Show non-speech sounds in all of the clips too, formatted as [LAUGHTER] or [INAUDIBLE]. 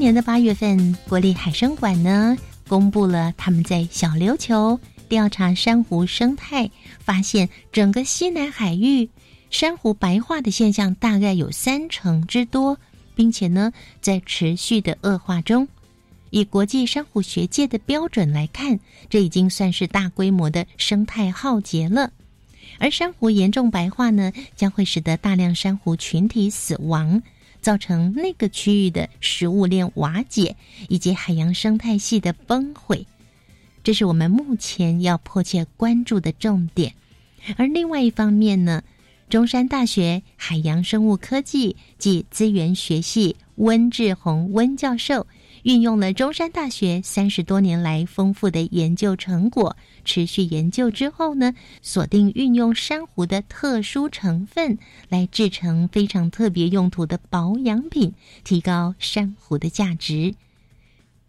年的八月份，国立海生馆呢公布了他们在小琉球调查珊瑚生态，发现整个西南海域珊瑚白化的现象大概有三成之多，并且呢在持续的恶化中。以国际珊瑚学界的标准来看，这已经算是大规模的生态浩劫了。而珊瑚严重白化呢，将会使得大量珊瑚群体死亡。造成那个区域的食物链瓦解，以及海洋生态系的崩毁，这是我们目前要迫切关注的重点。而另外一方面呢，中山大学海洋生物科技及资源学系温志宏温教授。运用了中山大学三十多年来丰富的研究成果，持续研究之后呢，锁定运用珊瑚的特殊成分来制成非常特别用途的保养品，提高珊瑚的价值。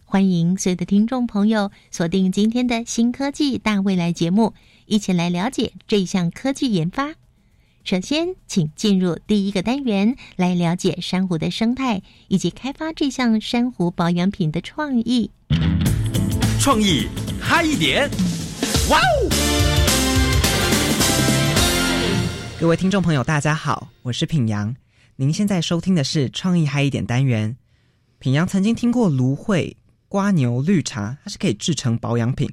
欢迎所有的听众朋友锁定今天的新科技大未来节目，一起来了解这项科技研发。首先，请进入第一个单元，来了解珊瑚的生态以及开发这项珊瑚保养品的创意。创意嗨一点，哇哦！各位听众朋友，大家好，我是品阳。您现在收听的是创意嗨一点单元。品阳曾经听过芦荟、瓜牛绿茶，它是可以制成保养品，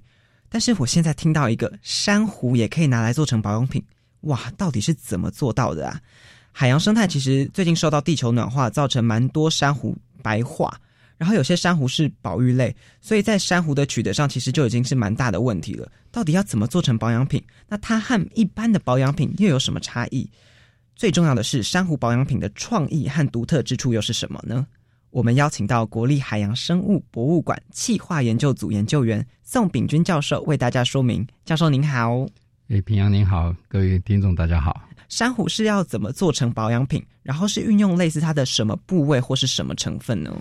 但是我现在听到一个珊瑚也可以拿来做成保养品。哇，到底是怎么做到的啊？海洋生态其实最近受到地球暖化，造成蛮多珊瑚白化，然后有些珊瑚是保育类，所以在珊瑚的取得上，其实就已经是蛮大的问题了。到底要怎么做成保养品？那它和一般的保养品又有什么差异？最重要的是，珊瑚保养品的创意和独特之处又是什么呢？我们邀请到国立海洋生物博物馆气化研究组研究员宋炳军教授为大家说明。教授您好。诶，平阳您好，各位听众大家好。珊瑚是要怎么做成保养品？然后是运用类似它的什么部位或是什么成分呢？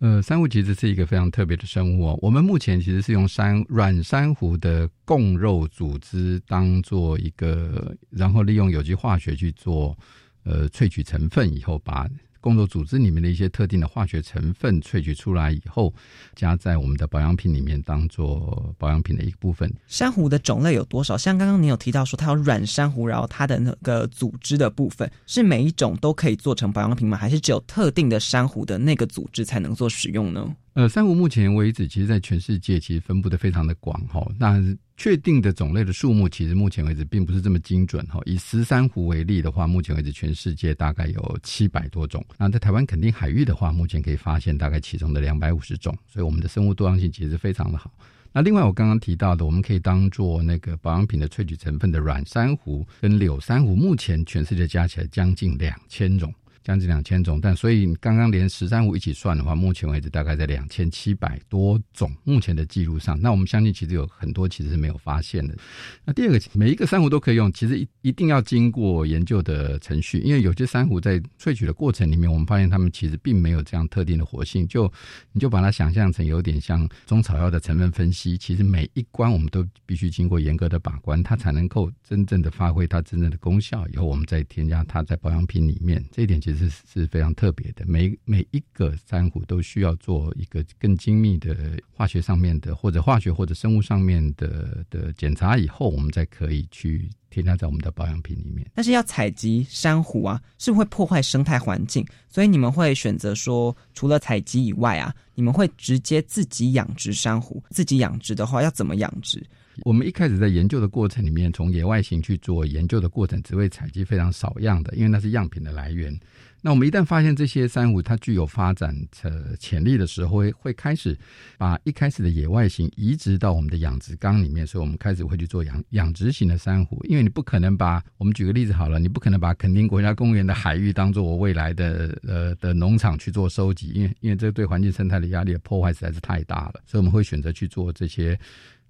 呃，珊瑚其实是一个非常特别的生物哦。我们目前其实是用珊软珊瑚的供肉组织当做一个，然后利用有机化学去做呃萃取成分以后把。工作组织里面的一些特定的化学成分萃取出来以后，加在我们的保养品里面，当做保养品的一个部分。珊瑚的种类有多少？像刚刚你有提到说它有软珊瑚，然后它的那个组织的部分是每一种都可以做成保养品吗？还是只有特定的珊瑚的那个组织才能做使用呢？呃，珊瑚目前为止，其实，在全世界其实分布的非常的广哈。那确定的种类的数目，其实目前为止并不是这么精准哈。以石珊瑚为例的话，目前为止全世界大概有七百多种。那在台湾垦丁海域的话，目前可以发现大概其中的两百五十种。所以我们的生物多样性其实非常的好。那另外我刚刚提到的，我们可以当做那个保养品的萃取成分的软珊瑚跟柳珊瑚，目前全世界加起来将近两千种。将近两千种，但所以刚刚连十三湖一起算的话，目前为止大概在两千七百多种。目前的记录上，那我们相信其实有很多其实是没有发现的。那第二个，每一个珊瑚都可以用，其实一一定要经过研究的程序，因为有些珊瑚在萃取的过程里面，我们发现它们其实并没有这样特定的活性。就你就把它想象成有点像中草药的成分分析，其实每一关我们都必须经过严格的把关，它才能够真正的发挥它真正的功效。以后我们再添加它在保养品里面，这一点其实。是是非常特别的，每每一个珊瑚都需要做一个更精密的化学上面的，或者化学或者生物上面的的检查以后，我们再可以去添加在我们的保养品里面。但是要采集珊瑚啊，是会破坏生态环境，所以你们会选择说，除了采集以外啊，你们会直接自己养殖珊瑚。自己养殖的话，要怎么养殖？我们一开始在研究的过程里面，从野外型去做研究的过程，只会采集非常少样的，因为那是样品的来源。那我们一旦发现这些珊瑚它具有发展的潜力的时候，会会开始把一开始的野外型移植到我们的养殖缸里面，所以我们开始会去做养养殖型的珊瑚。因为你不可能把我们举个例子好了，你不可能把垦丁国家公园的海域当做我未来的呃的农场去做收集，因为因为这对环境生态的压力的破坏实在是太大了，所以我们会选择去做这些。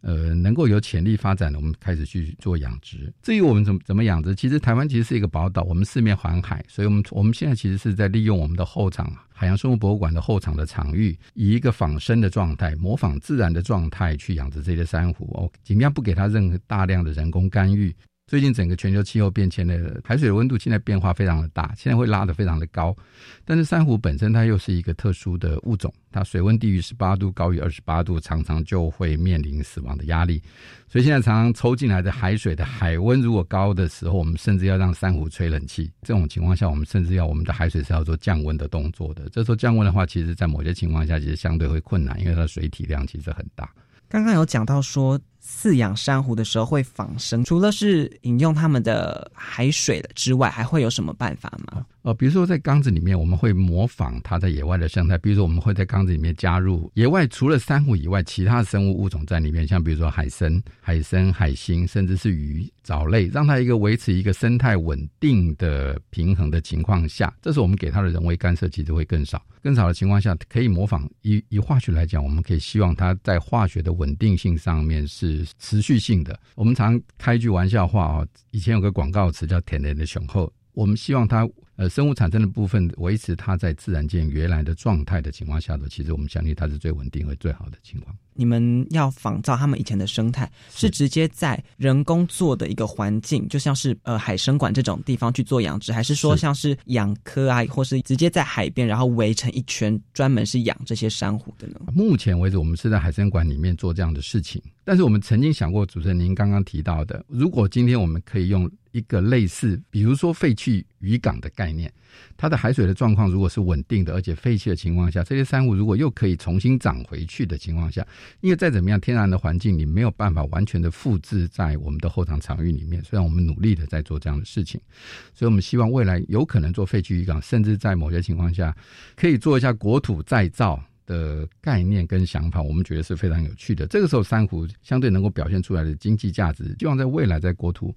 呃，能够有潜力发展的，我们开始去做养殖。至于我们怎么怎么养殖，其实台湾其实是一个宝岛，我们四面环海，所以我们我们现在其实是在利用我们的后场海洋生物博物馆的后场的场域，以一个仿生的状态，模仿自然的状态去养殖这些珊瑚，哦，尽量不给它任何大量的人工干预。最近整个全球气候变迁的海水的温度现在变化非常的大，现在会拉得非常的高。但是珊瑚本身它又是一个特殊的物种，它水温低于十八度、高于二十八度，常常就会面临死亡的压力。所以现在常常抽进来的海水的海温如果高的时候，我们甚至要让珊瑚吹冷气。这种情况下，我们甚至要我们的海水是要做降温的动作的。这时候降温的话，其实在某些情况下其实相对会困难，因为它的水体量其实很大。刚刚有讲到说。饲养珊瑚的时候会仿生，除了是饮用它们的海水之外，还会有什么办法吗？呃，比如说在缸子里面，我们会模仿它在野外的生态。比如说，我们会在缸子里面加入野外除了珊瑚以外，其他的生物物种在里面，像比如说海参、海参、海星，甚至是鱼、藻类，让它一个维持一个生态稳定的平衡的情况下，这是我们给它的人为干涉其实会更少。更少的情况下，可以模仿以以化学来讲，我们可以希望它在化学的稳定性上面是持续性的。我们常开句玩笑话啊，以前有个广告词叫“甜甜的雄厚”，我们希望它。呃，生物产生的部分维持它在自然界原来的状态的情况下的，其实我们相信它是最稳定和最好的情况。你们要仿照他们以前的生态，是直接在人工做的一个环境，就像是呃海生馆这种地方去做养殖，还是说像是养科啊，或是直接在海边然后围成一圈，专门是养这些珊瑚的呢？目前为止，我们是在海生馆里面做这样的事情，但是我们曾经想过，主持人您刚刚提到的，如果今天我们可以用。一个类似，比如说废弃渔港的概念，它的海水的状况如果是稳定的，而且废弃的情况下，这些珊瑚如果又可以重新长回去的情况下，因为再怎么样，天然的环境你没有办法完全的复制在我们的后场场域里面。虽然我们努力的在做这样的事情，所以我们希望未来有可能做废弃渔港，甚至在某些情况下可以做一下国土再造的概念跟想法，我们觉得是非常有趣的。这个时候，珊瑚相对能够表现出来的经济价值，希望在未来在国土。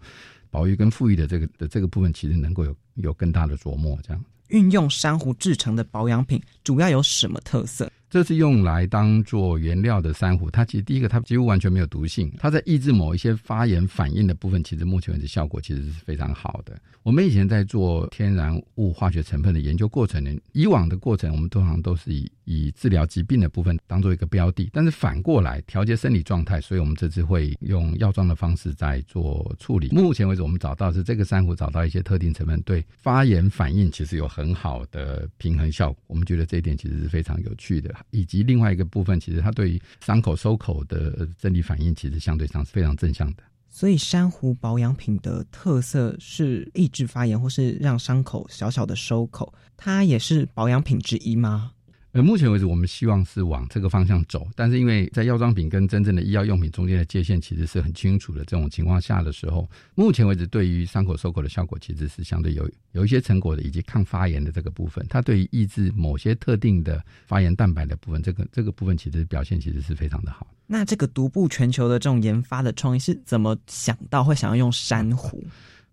保育跟富裕的这个的这个部分，其实能够有有更大的琢磨。这样运用珊瑚制成的保养品，主要有什么特色？这是用来当做原料的珊瑚，它其实第一个，它几乎完全没有毒性。它在抑制某一些发炎反应的部分，其实目前为止效果其实是非常好的。我们以前在做天然物化学成分的研究过程呢，以往的过程，我们通常都是以以治疗疾病的部分当做一个标的，但是反过来调节生理状态，所以我们这次会用药妆的方式在做处理。目前为止，我们找到是这个珊瑚找到一些特定成分，对发炎反应其实有很好的平衡效果。我们觉得这一点其实是非常有趣的。以及另外一个部分，其实它对于伤口收口的生理反应，其实相对上是非常正向的。所以，珊瑚保养品的特色是抑制发炎，或是让伤口小小的收口，它也是保养品之一吗？呃，目前为止，我们希望是往这个方向走，但是因为在药妆品跟真正的医药用品中间的界限其实是很清楚的这种情况下的时候，目前为止，对于伤口收口的效果其实是相对有有一些成果的，以及抗发炎的这个部分，它对于抑制某些特定的发炎蛋白的部分，这个这个部分其实表现其实是非常的好。那这个独步全球的这种研发的创意是怎么想到会想要用珊瑚？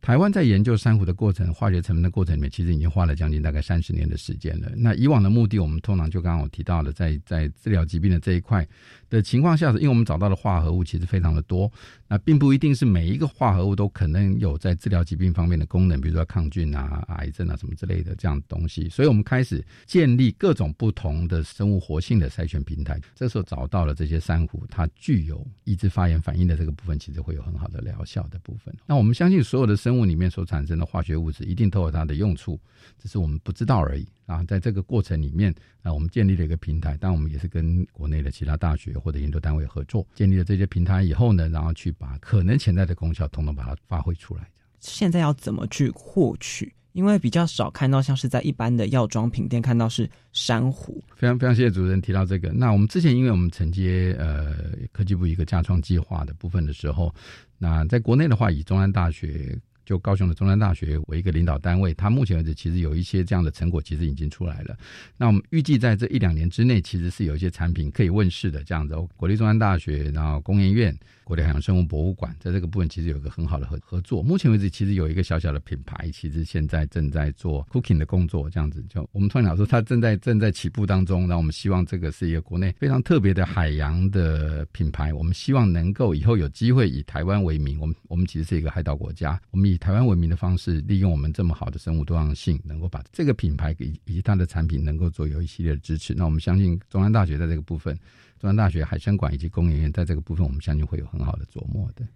台湾在研究珊瑚的过程、化学成分的过程里面，其实已经花了将近大概三十年的时间了。那以往的目的，我们通常就刚刚我提到了，在在治疗疾病的这一块的情况下，是因为我们找到的化合物其实非常的多，那并不一定是每一个化合物都可能有在治疗疾病方面的功能，比如说抗菌啊、癌症啊什么之类的这样东西。所以我们开始建立各种不同的生物活性的筛选平台。这时候找到了这些珊瑚，它具有抑制发炎反应的这个部分，其实会有很好的疗效的部分。那我们相信所有的生生物里面所产生的化学物质一定都有它的用处，只是我们不知道而已啊！在这个过程里面啊，我们建立了一个平台，但我们也是跟国内的其他大学或者研究单位合作，建立了这些平台以后呢，然后去把可能潜在的功效统统把它发挥出来。现在要怎么去获取？因为比较少看到像是在一般的药妆品店看到是珊瑚。非常非常谢谢主持人提到这个。那我们之前因为我们承接呃科技部一个加创计划的部分的时候，那在国内的话，以中安大学。就高雄的中山大学为一个领导单位，它目前为止其实有一些这样的成果，其实已经出来了。那我们预计在这一两年之内，其实是有一些产品可以问世的这样子。国立中山大学，然后工研院。国立海洋生物博物馆在这个部分其实有一个很好的合合作。目前为止，其实有一个小小的品牌，其实现在正在做 cooking 的工作，这样子。就我们突然讲说，它正在正在起步当中。那我们希望这个是一个国内非常特别的海洋的品牌。我们希望能够以后有机会以台湾为名。我们我们其实是一个海岛国家，我们以台湾为名的方式，利用我们这么好的生物多样性，能够把这个品牌以以及它的产品能够做有一系列的支持。那我们相信中央大学在这个部分。中央大学海参馆以及工研院在这个部分，我们相信会有很好的琢磨的。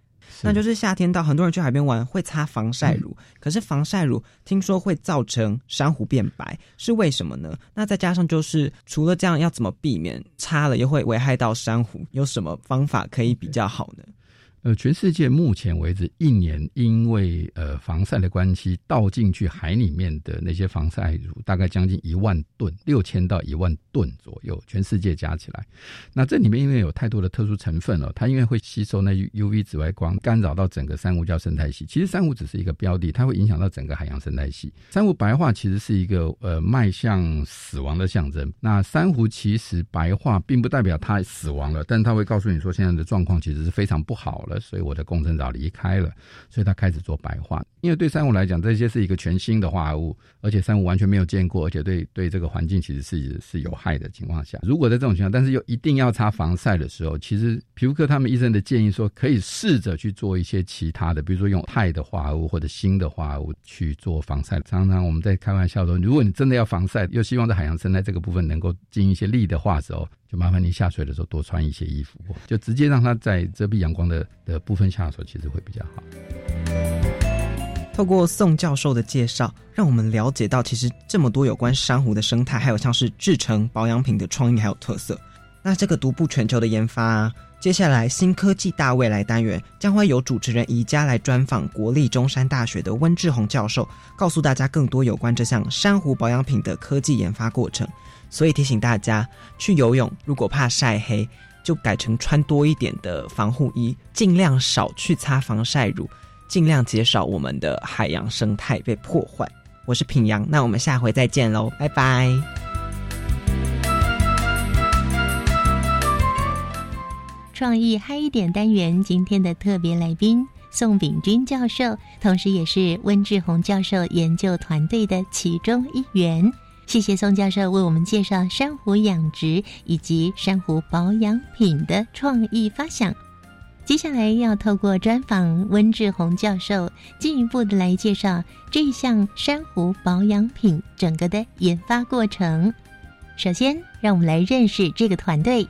那就是夏天到，很多人去海边玩会擦防晒乳，可是防晒乳听说会造成珊瑚变白，是为什么呢？那再加上就是除了这样，要怎么避免擦了又会危害到珊瑚？有什么方法可以比较好呢？呃，全世界目前为止，一年因为呃防晒的关系，倒进去海里面的那些防晒乳，大概将近一万吨，六千到一万吨左右，全世界加起来。那这里面因为有太多的特殊成分了，它因为会吸收那 UV 紫外光，干扰到整个珊瑚礁生态系。其实珊瑚只是一个标的，它会影响到整个海洋生态系。珊瑚白化其实是一个呃迈向死亡的象征。那珊瑚其实白化并不代表它死亡了，但它会告诉你说现在的状况其实是非常不好了。所以我的共生藻离开了，所以它开始做白化。因为对珊瑚来讲，这些是一个全新的化合物，而且珊瑚完全没有见过，而且对对这个环境其实是是有害的情况下，如果在这种情况，但是又一定要擦防晒的时候，其实皮肤科他们医生的建议说，可以试着去做一些其他的，比如说用钛的化合物或者锌的化合物去做防晒。常常我们在开玩笑说，如果你真的要防晒，又希望在海洋生态这个部分能够进一些力的话时候。麻烦你下水的时候多穿一些衣服，就直接让它在遮蔽阳光的的部分下手，其实会比较好。透过宋教授的介绍，让我们了解到其实这么多有关珊瑚的生态，还有像是制成保养品的创意还有特色。那这个独步全球的研发，啊接下来新科技大未来单元将会由主持人宜家来专访国立中山大学的温志宏教授，告诉大家更多有关这项珊瑚保养品的科技研发过程。所以提醒大家，去游泳如果怕晒黑，就改成穿多一点的防护衣，尽量少去擦防晒乳，尽量减少我们的海洋生态被破坏。我是平阳，那我们下回再见喽，拜拜。创意嗨一点单元今天的特别来宾宋炳军教授，同时也是温志宏教授研究团队的其中一员。谢谢宋教授为我们介绍珊瑚养殖以及珊瑚保养品的创意发想。接下来要透过专访温志宏教授，进一步的来介绍这项珊瑚保养品整个的研发过程。首先，让我们来认识这个团队。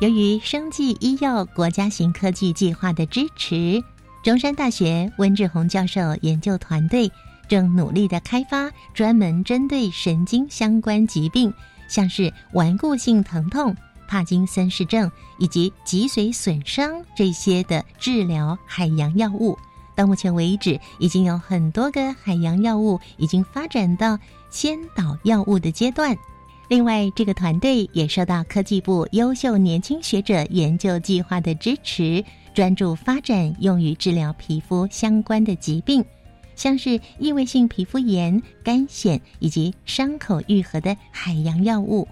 由于生技医药国家型科技计划的支持，中山大学温志宏教授研究团队。正努力的开发专门针对神经相关疾病，像是顽固性疼痛、帕金森氏症以及脊髓损伤这些的治疗海洋药物。到目前为止，已经有很多个海洋药物已经发展到先导药物的阶段。另外，这个团队也受到科技部优秀年轻学者研究计划的支持，专注发展用于治疗皮肤相关的疾病。像是异位性皮肤炎、干癣以及伤口愈合的海洋药物。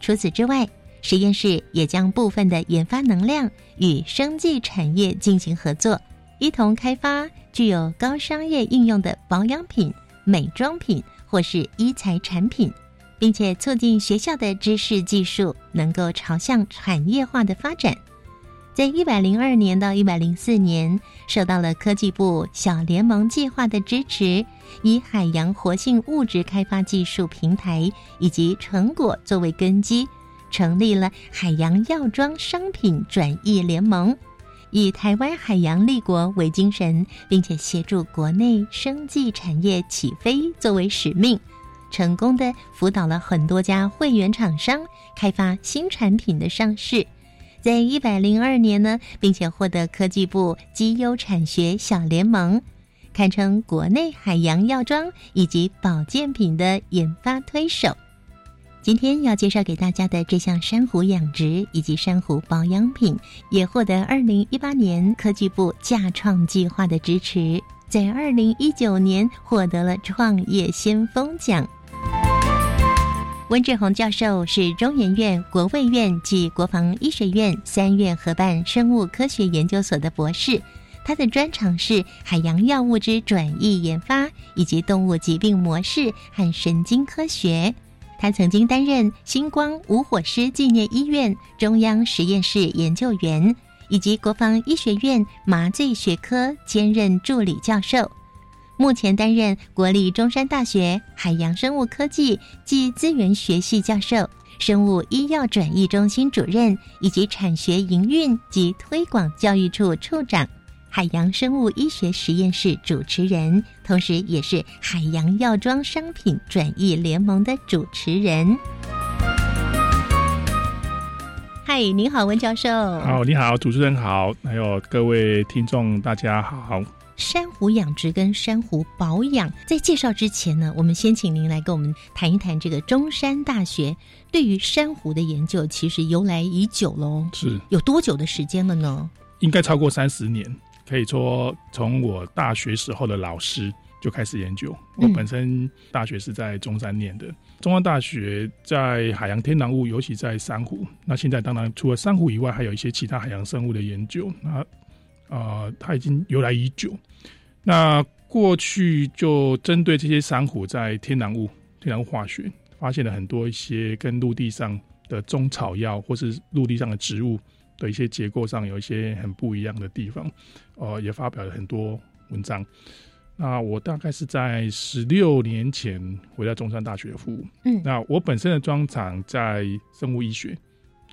除此之外，实验室也将部分的研发能量与生技产业进行合作，一同开发具有高商业应用的保养品、美妆品或是医材产品，并且促进学校的知识技术能够朝向产业化的发展。在一百零二年到一百零四年，受到了科技部小联盟计划的支持，以海洋活性物质开发技术平台以及成果作为根基，成立了海洋药妆商品转译联盟，以台湾海洋立国为精神，并且协助国内生技产业起飞作为使命，成功的辅导了很多家会员厂商开发新产品的上市。在一百零二年呢，并且获得科技部基优产学小联盟，堪称国内海洋药妆以及保健品的研发推手。今天要介绍给大家的这项珊瑚养殖以及珊瑚保养品，也获得二零一八年科技部架创计划的支持，在二零一九年获得了创业先锋奖。温志宏教授是中研院国卫院及国防医学院三院合办生物科学研究所的博士，他的专长是海洋药物之转移研发以及动物疾病模式和神经科学。他曾经担任星光无火师纪念医院中央实验室研究员，以及国防医学院麻醉学科兼任助理教授。目前担任国立中山大学海洋生物科技暨资源学系教授、生物医药转移中心主任，以及产学营运及推广教育处处长。海洋生物医学实验室主持人，同时也是海洋药妆商品转移联盟的主持人。嗨，你好，温教授。好，你好，主持人好，还有各位听众，大家好。珊瑚养殖跟珊瑚保养，在介绍之前呢，我们先请您来跟我们谈一谈这个中山大学对于珊瑚的研究，其实由来已久喽。是有多久的时间了呢？应该超过三十年。可以说，从我大学时候的老师就开始研究。我本身大学是在中山念的，中山大学在海洋天然物，尤其在珊瑚。那现在当然除了珊瑚以外，还有一些其他海洋生物的研究。那啊，它已经由来已久。那过去就针对这些珊瑚在天然物、天然物化学，发现了很多一些跟陆地上的中草药或是陆地上的植物。的一些结构上有一些很不一样的地方，呃，也发表了很多文章。那我大概是在十六年前回到中山大学服务。嗯，那我本身的专长在生物医学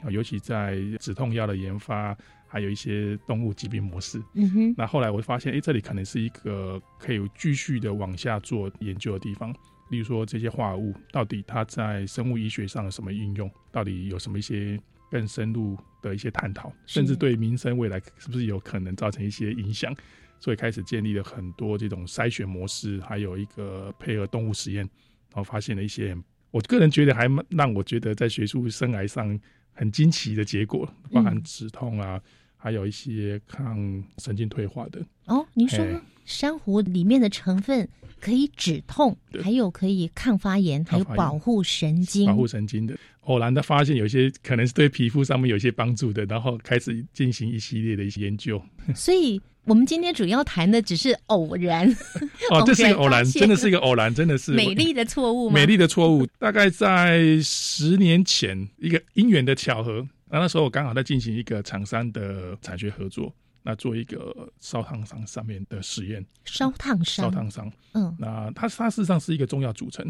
啊，尤其在止痛药的研发，还有一些动物疾病模式。嗯哼。那后来我发现，哎，这里可能是一个可以继续的往下做研究的地方。例如说，这些化合物到底它在生物医学上有什么应用？到底有什么一些？更深入的一些探讨，甚至对民生未来是不是有可能造成一些影响，所以开始建立了很多这种筛选模式，还有一个配合动物实验，然后发现了一些我个人觉得还让我觉得在学术生涯上很惊奇的结果，包含止痛啊，还有一些抗神经退化的。哦，您说珊瑚里面的成分可以止痛，还有可以抗发炎，还有保护神经，保护神经的。偶然的发现，有些可能是对皮肤上面有些帮助的，然后开始进行一系列的一些研究。所以，我们今天主要谈的只是偶然。[LAUGHS] 哦，这是一个偶然，真的是一个偶然，真的是美丽的错误。美丽的错误，大概在十年前，一个因缘的巧合。那那时候我刚好在进行一个厂商的产学合作，那做一个烧烫伤上面的实验。烧烫伤，烧烫伤。嗯，那它它事实上是一个重要组成。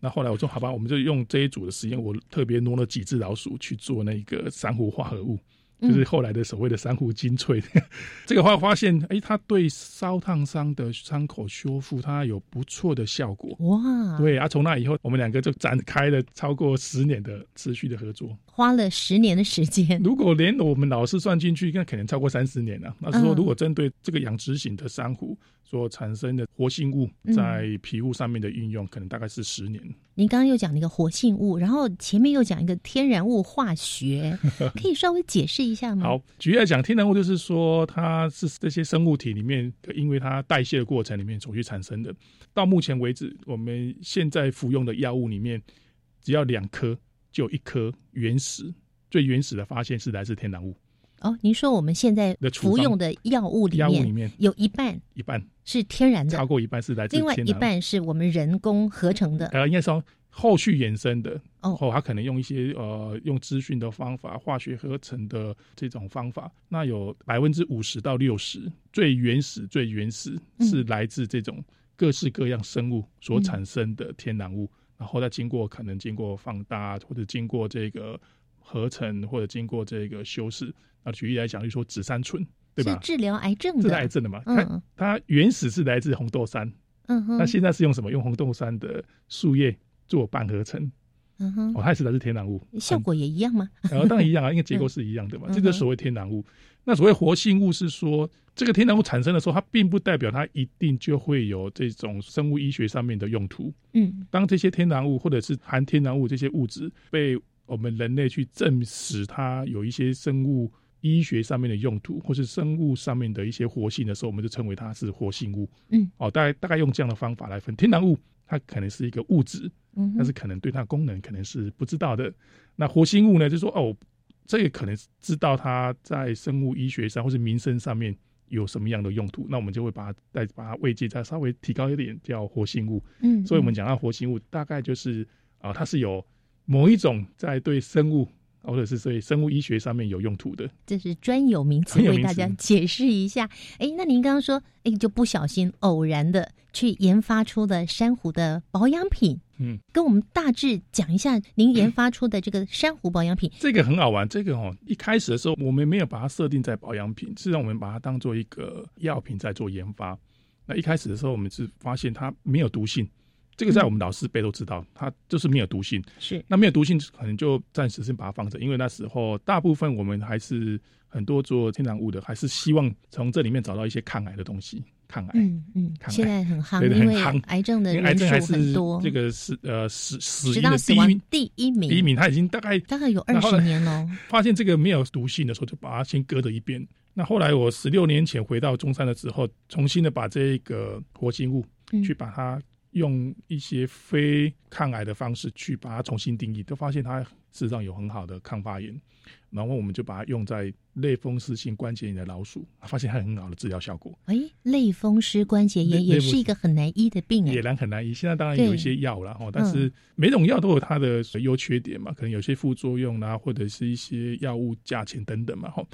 那后来我说好吧，我们就用这一组的实验，我特别挪了几只老鼠去做那个珊瑚化合物。就是后来的所谓的珊瑚精粹，[LAUGHS] 这个话发现，哎，它对烧烫伤的伤口修复，它有不错的效果。哇！对啊，从那以后，我们两个就展开了超过十年的持续的合作，花了十年的时间。如果连我们老师算进去，那可能超过三十年了。那是说，如果针对这个养殖型的珊瑚所产生的活性物在皮肤上面的运用，可能大概是十年。您刚刚又讲那个活性物，然后前面又讲一个天然物化学，[LAUGHS] 可以稍微解释一下吗？好，举例来讲，天然物就是说它是这些生物体里面，因为它代谢的过程里面所去产生的。到目前为止，我们现在服用的药物里面，只要两颗就一颗原始最原始的发现是来自天然物。哦，您说我们现在服用的药物里面有一半一半。是天然的，超过一半是来自另外一半是我们人工合成的。呃，应该说后续衍生的哦，它可能用一些呃用资讯的方法，化学合成的这种方法，那有百分之五十到六十最原始最原始是来自这种各式各样生物所产生的天然物，然后再经过可能经过放大或者经过这个合成或者经过这个修饰。那举例来讲，就说紫杉醇。是治疗癌症的，治癌症的嘛？它它原始是来自红豆杉，嗯哼，那现在是用什么？用红豆杉的树叶做半合成，嗯哼，哦，它也是来自天然物，效果也一样吗？呃，当然一样啊，因为结构是一样的嘛。嗯这个所谓天然物，那所谓活性物是说，这个天然物产生的时候，它并不代表它一定就会有这种生物医学上面的用途。嗯当这些天然物或者是含天然物这些物质被我们人类去证实它有一些生物医学上面的用途，或是生物上面的一些活性的时候，我们就称为它是活性物。嗯，哦，大概大概用这样的方法来分，天然物它可能是一个物质，嗯，但是可能对它功能可能是不知道的。那活性物呢，就是说哦，这个可能知道它在生物医学上或是民生上面有什么样的用途，那我们就会把它再把它位阶再稍微提高一点，叫活性物。嗯，所以我们讲到活性物，大概就是啊、它是有某一种在对生物或者是所以生物医学上面有用途的。这是专有名词，为大家解释一下。哎，那您刚刚说，哎，就不小心偶然的去研发出的珊瑚的保养品，嗯，跟我们大致讲一下您研发出的这个珊瑚保养品。这个很好玩，这个哦，一开始的时候我们没有把它设定在保养品，是让我们把它当做一个药品在做研发。那一开始的时候，我们是发现它没有毒性，这个在我们老师辈都知道，它就是没有毒性。是，那没有毒性，可能就暂时先把它放着，因为那时候大部分我们还是很多做天然物的，还是希望从这里面找到一些抗癌的东西，抗癌。嗯嗯，看现在很夯，对对因为很夯癌症的癌人症还是数很多，这个是呃死死直因的第一名，第一名，第一名，他已经大概大概有二十年了。[LAUGHS] 发现这个没有毒性的时候，就把它先搁着一边。那后来我十六年前回到中山了之后，重新的把这个活性物嗯去把它用一些非抗癌的方式去把它重新定义，都发现它事实上有很好的抗发炎。然后我们就把它用在类风湿性关节炎的老鼠，发现它有很好的治疗效果。哎，类风湿关节炎也是一个很难医的病也哎。难很难医。现在当然有一些药了哈，但嗯是每种药都有它的优缺点嘛，可能有些副作用啦，或者是一些药物价钱等等嘛哈。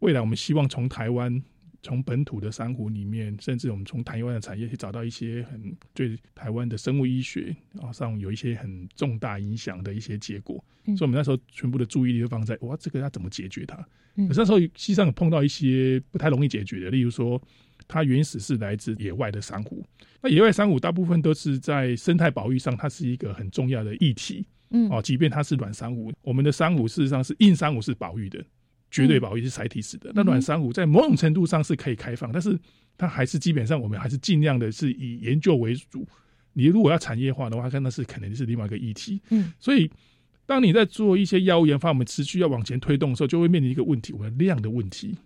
未来我们希望从台湾。从本土的珊瑚里面，甚至我们从台湾的产业去找到一些很对台湾的生物医学啊上有一些很重大影响的一些结果，嗯所以我们那时候全部的注意力都放在哇，这个要怎么解决它？嗯可是那时候实际上有碰到一些不太容易解决的，例如说它原始是来自野外的珊瑚，那野外珊瑚大部分都是在生态保育上，它是一个很重要的议题嗯哦。即便它是软珊瑚，我们的珊瑚事实上是硬珊瑚是保育的，绝对保育是载体式的。那软珊瑚在某种程度上是可以开放，但是它还是基本上我们还是尽量的是以研究为主。你如果要产业化的话，那是肯定是另外一个议题。嗯，所以当你在做一些药物研发，我们持续要往前推动的时候，就会面临一个问题，我们量的问题。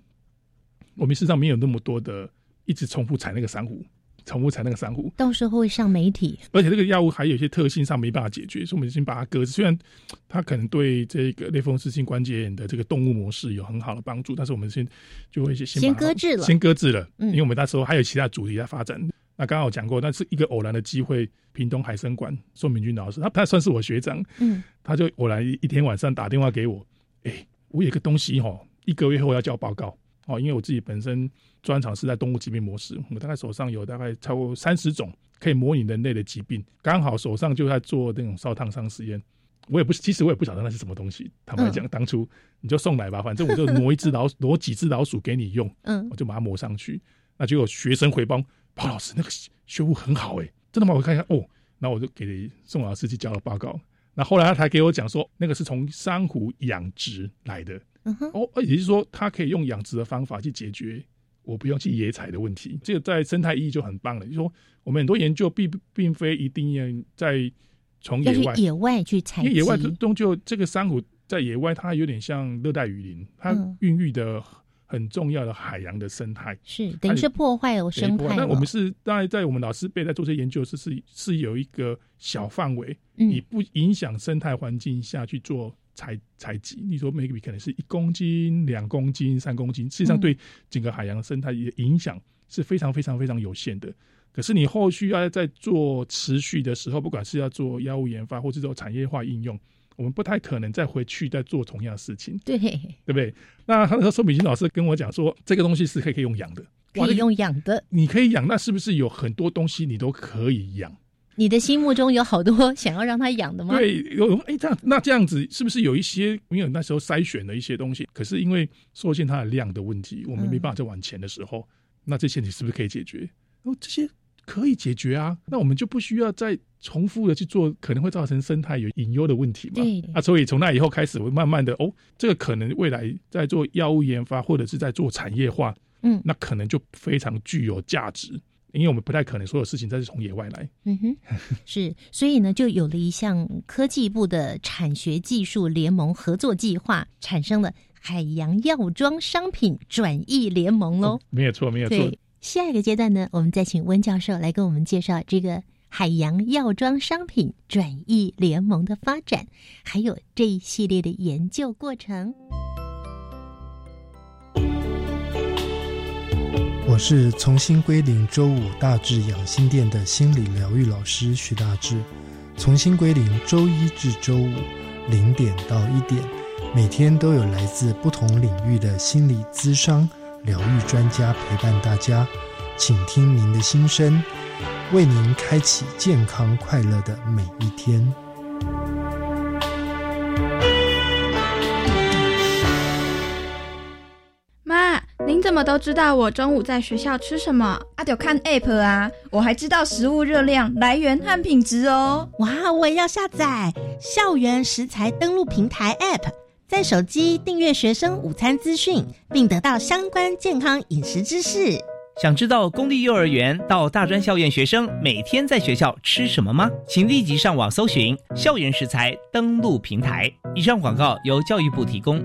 我们事实上没有那么多的一直重复采那个珊瑚，重复采那个珊瑚，到时候会上媒体。而且这个药物还有一些特性上没办法解决，所以我们已经把它搁置。虽然它可能对这个类风湿性关节炎的这个动物模式有很好的帮助，但是我们先就会先先搁置了先搁置了。嗯因为我们那时候还有其他主题在发展。那刚刚有讲过，那是一个偶然的机会，屏东海生馆宋明君老师，他他算是我学长，嗯他就偶然一天晚上打电话给我，哎、我有个东西哈，一个月后要交报告哦，因为我自己本身专长是在动物疾病模式，我大概手上有大概超过三十种可以模拟人类的疾病，刚好手上就在做那种烧烫伤实验。我也不，其实我也不晓得那是什么东西。坦白讲，当初你就送来吧，反正我就挪一只老鼠，[LAUGHS] 挪几只老鼠给你用，嗯我就把它抹上去。那就有学生回报，包老师那个修复很好哎、真的吗？我看一下哦，然后我就给宋老师去交了报告。那后来他才给我讲说，那个是从珊瑚养殖来的嗯哼，哦，也就是说，它可以用养殖的方法去解决我不用去野采的问题。这个在生态意义就很棒了。就是说，我们很多研究并并非一定要在从野外，野外去采。因为野外终究这个珊瑚在野外，它有点像热带雨林，它嗯孕育的很重要的海洋的生态。是等于是破坏了生态了。那我们是当然在我们老师辈在做这些研究是是是有一个小范围，以嗯不影响生态环境下去做采采集。你说 maybe 可能是一公斤、两公斤、三公斤，实际上嗯对整个海洋生态的影响是非常非常非常有限的。可是你后续要在做持续的时候，不管是要做药物研发或是做产业化应用，我们不太可能再回去再做同样的事情，对，对不对？那他那时候宋炳金老师跟我讲说，这个东西是可以可以用养的，可以用养的。你可以养，那是不是有很多东西你都可以养？你的心目中有好多想要让它养的吗？，对，有哎，这样那这样子是不是有一些因为那时候筛选了一些东西，可是因为受限它的量的问题，我们没办法再往前的时候，那这些你是不是可以解决？哦，这些可以解决啊，那我们就不需要再重复的去做，可能会造成生态有隐忧的问题嘛。对啊，所以从那以后开始，我慢慢的哦，这个可能未来在做药物研发或者是在做产业化，嗯那可能就非常具有价值，因为我们不太可能所有事情都是从野外来。嗯哼，是，所以呢，就有了一项科技部的产学技术联盟合作计划，产生了海洋药妆商品转移联盟喽。没有错，没有错。下一个阶段呢，我们再请温教授来跟我们介绍这个海洋药妆商品转移联盟的发展，还有这一系列的研究过程。我是重新归零周五大智养心殿的心理疗愈老师徐大志。重新归零周一至周五零点到一点，每天都有来自不同领域的心理咨商疗愈专家陪伴大家，请听您的心声，为您开启健康快乐的每一天。您怎么都知道我中午在学校吃什么？啊，就看 app 啊，我还知道食物热量来源和品质哦。哇，我也要下载校园食材登录平台 app，在手机订阅学生午餐资讯，并得到相关健康饮食知识。想知道公立幼儿园到大专校院学生每天在学校吃什么吗？请立即上网搜寻校园食材登录平台。以上广告由教育部提供。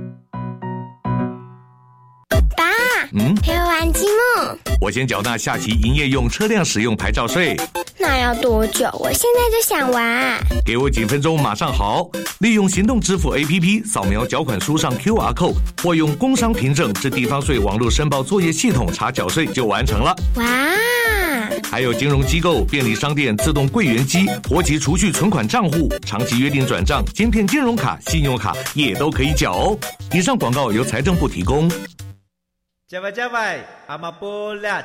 爸，嗯，陪我玩积木。我先缴纳下期营业用车辆使用牌照税。那要多久？我现在就想玩。给我几分钟，马上好。利用行动支付 APP 扫描缴款书上 QR code，或用工商凭证至地方税网络申报作业系统查缴税就完成了。哇！还有金融机构、便利商店自动柜员机、活期储蓄存款账户、长期约定转账、芯片金融卡、信用卡也都可以缴哦。以上广告由财政部提供。加外加外，阿玛波拉，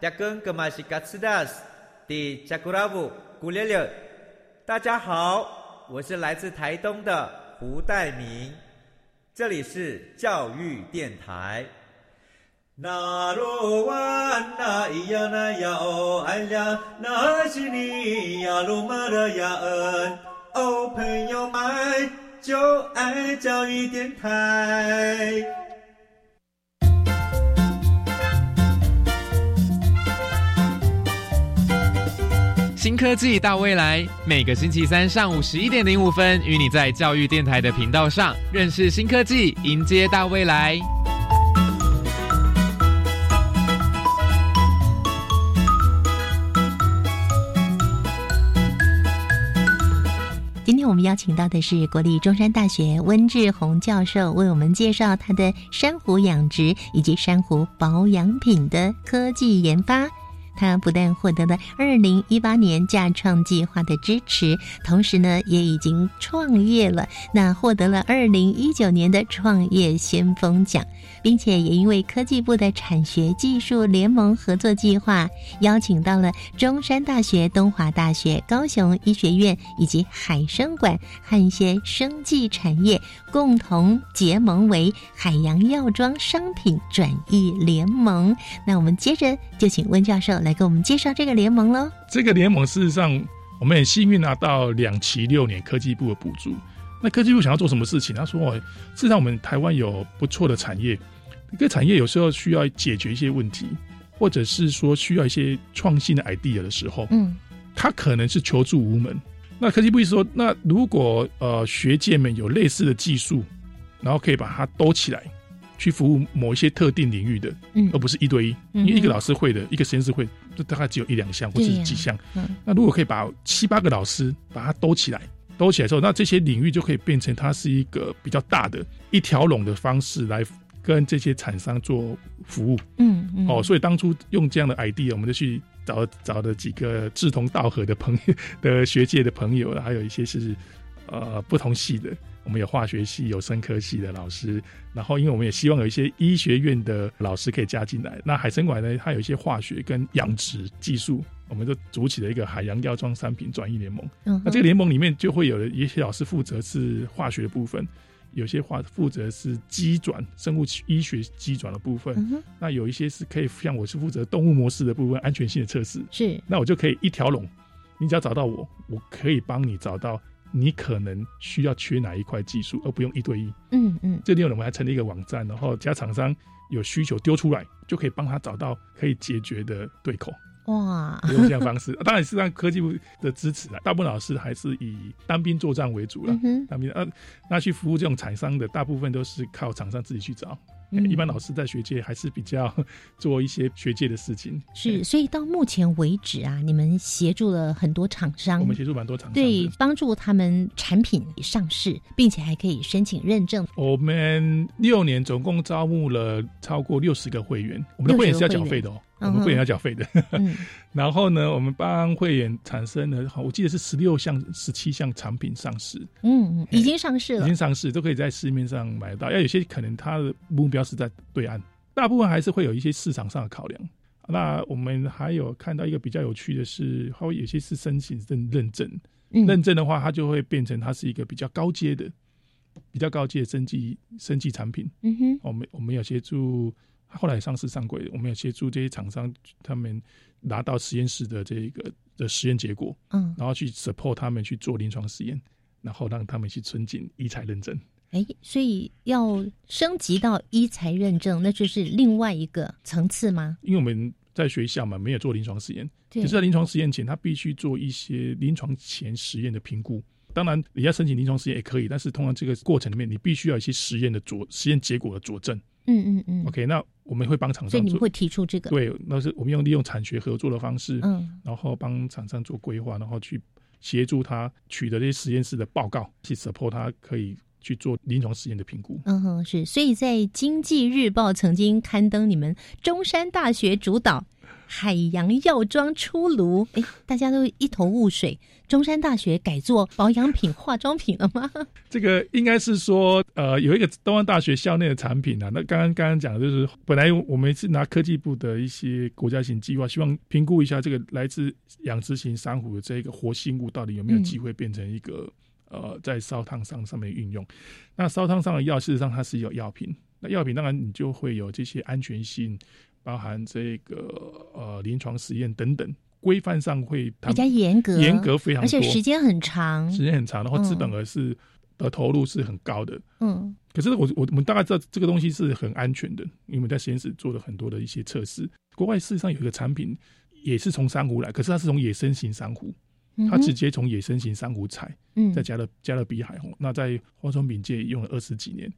加根格玛西嘎斯达斯，迪加古拉布古列列。大家好，我是来自台东的胡代明，这里是教育电台。那罗哇那咿呀那呀哦哎呀，那是你呀鲁玛的呀恩哦，朋友们就爱教育电台。新科技大未来，每个星期三上午十一点零五分，与你在教育电台的频道上认识新科技，迎接大未来。今天我们邀请到的是国立中山大学温志宏教授，为我们介绍他的珊瑚养殖以及珊瑚保养品的科技研发。他不但获得了二零一八年架创计划的支持，同时呢，也已经创业了。那获得了二零一九年的创业先锋奖，并且也因为科技部的产学技术联盟合作计划，邀请到了中山大学、东华大学、高雄医学院以及海生馆和一些生技产业共同结盟为海洋药妆商品转移联盟。那我们接着就请温教授来。来给我们介绍这个联盟喽。这个联盟事实上，我们很幸运拿到两期六年科技部的补助。那科技部想要做什么事情？他说：“哦，事实上我们台湾有不错的产业，一个产业有时候需要解决一些问题，或者是说需要一些创新的 idea 的时候，嗯，他可能是求助无门。那科技部说，那如果呃学界们有类似的技术，然后可以把它兜起来。”去服务某一些特定领域的，嗯，而不是一对一，因为一个老师会的，一个实验室会，就大概只有一两项或者是几项。嗯，那如果可以把七八个老师把它兜起来，兜起来之后，那这些领域就可以变成它是一个比较大的一条龙的方式来跟这些厂商做服务。嗯嗯，哦，所以当初用这样的 idea，我们就去找找了几个志同道合的朋友 [LAUGHS] 的学界的朋友，还有一些是呃不同系的。我们有化学系、有生科系的老师，然后因为我们也希望有一些医学院的老师可以加进来。那海参馆呢，它有一些化学跟养殖技术，我们就组起了一个海洋药妆商品转移联盟。嗯，那这个联盟里面就会有一些老师负责是化学的部分，有些话负责是机转生物医学机转的部分，嗯那有一些是可以像我是负责动物模式的部分安全性的测试，是，那我就可以一条龙，你只要找到我，我可以帮你找到你可能需要缺哪一块技术，而不用一对一。嗯嗯，这里我们还成立一个网站，然后加厂商有需求丢出来，就可以帮他找到可以解决的对口。哇，用这样方式，当然是让科技部的支持啊。大部分老师还是以单兵作战为主了嗯，哼单兵呃，那去服务这种厂商的，大部分都是靠厂商自己去找。嗯一般老师在学界还是比较 [LAUGHS] 做一些学界的事情。是，所以到目前为止啊，你们协助了很多厂商，我们协助蛮多厂商对，帮助他们产品上市，并且还可以申请认证。我们六年总共招募了超过六十个会员，我们的会员是要缴费的哦，我们会员要缴费的。嗯 [LAUGHS] 然后呢，我们帮会员产生了，好，我记得是十六项、十七项产品上市，嗯，嗯已经上市了已经。上市，都可以在市面上买得到。要有些可能它的目标是在对岸，大部分还是会有一些市场上的考量。那我们还有看到一个比较有趣的是，它会有些是申请认认证，嗯认证的话，它就会变成它是一个比较高阶的、比较高阶的生技生技产品。嗯哼，我们我们有协助，后来上市上柜，我们也协助这些厂商，他们拿到实验室的这个的实验结果，嗯，然后去 support 他们去做临床实验，然后让他们去申请医材认证。哎，所以要升级到医材认证，那就是另外一个层次吗？因为我们在学校嘛，没有做临床实验，对可是在临床实验前，他必须做一些临床前实验的评估。当然，你要申请临床实验也可以，但是通常这个过程里面，你必须要一些实验的佐实验结果的佐证。嗯嗯嗯。OK，那我们会帮厂商做，所以你们会提出这个？对，那是我们用利用产学合作的方式，嗯，然后帮厂商做规划，然后去协助他取得这些实验室的报告，去 support 他可以去做临床实验的评估。嗯哼，是，所以在《经济日报》曾经刊登你们中山大学主导海洋药妆出炉，哎，大家都一头雾水。中山大学改做保养品、化妆品了吗？[LAUGHS] 这个应该是说，呃，有一个东方大学校内的产品啊。那刚刚刚刚讲的就是，本来我们是拿科技部的一些国家型计划，希望评估一下这个来自养殖型珊瑚的这个活性物到底有没有机会变成一个、呃在烧烫伤上面运用。那烧烫伤的药，事实上它是有药品，那药品当然你就会有这些安全性，包含这个呃临床实验等等。规范上会比较严格，严格非常多，而且时间很长，时间很长，然后资本额是的投入是很高的。嗯，可是我我我们大概知道这个东西是很安全的，因为我们在实验室做了很多的一些测试。国外事实上有一个产品也是从珊瑚来，可是它是从野生型珊瑚，它直接从野生型珊瑚采，嗯，再加勒加勒比海红。那在化妆品界用了二十几年，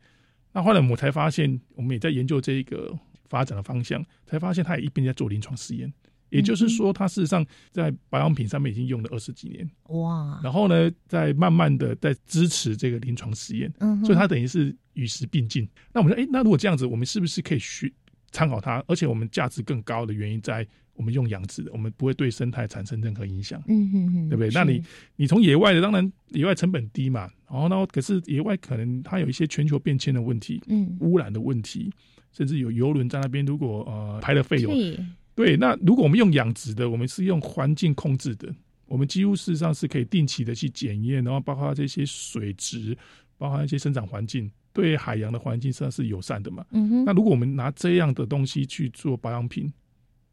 那后来我们才发现，我们也在研究这一个发展的方向，才发现他也一边在做临床实验。也就是说，他事实上在保养品上面已经用了二十几年，哇！然后呢，在慢慢的在支持这个临床实验，嗯，所以他等于是与时并进。那我们说，哎，那如果这样子，我们是不是可以学参考它？而且我们价值更高的原因在我们用养殖的，我们不会对生态产生任何影响，嗯嗯嗯，对不对？那你你从野外的，当然野外成本低嘛，然后呢，可是野外可能它有一些全球变迁的问题，嗯，污染的问题，甚至有游轮在那边，如果呃排了废油。对对，那如果我们用养殖的，我们是用环境控制的，我们几乎事实上是可以定期的去检验，然后包括这些水质，包括一些生长环境，对海洋的环境实际上是友善的嘛。嗯哼。那如果我们拿这样的东西去做保养品，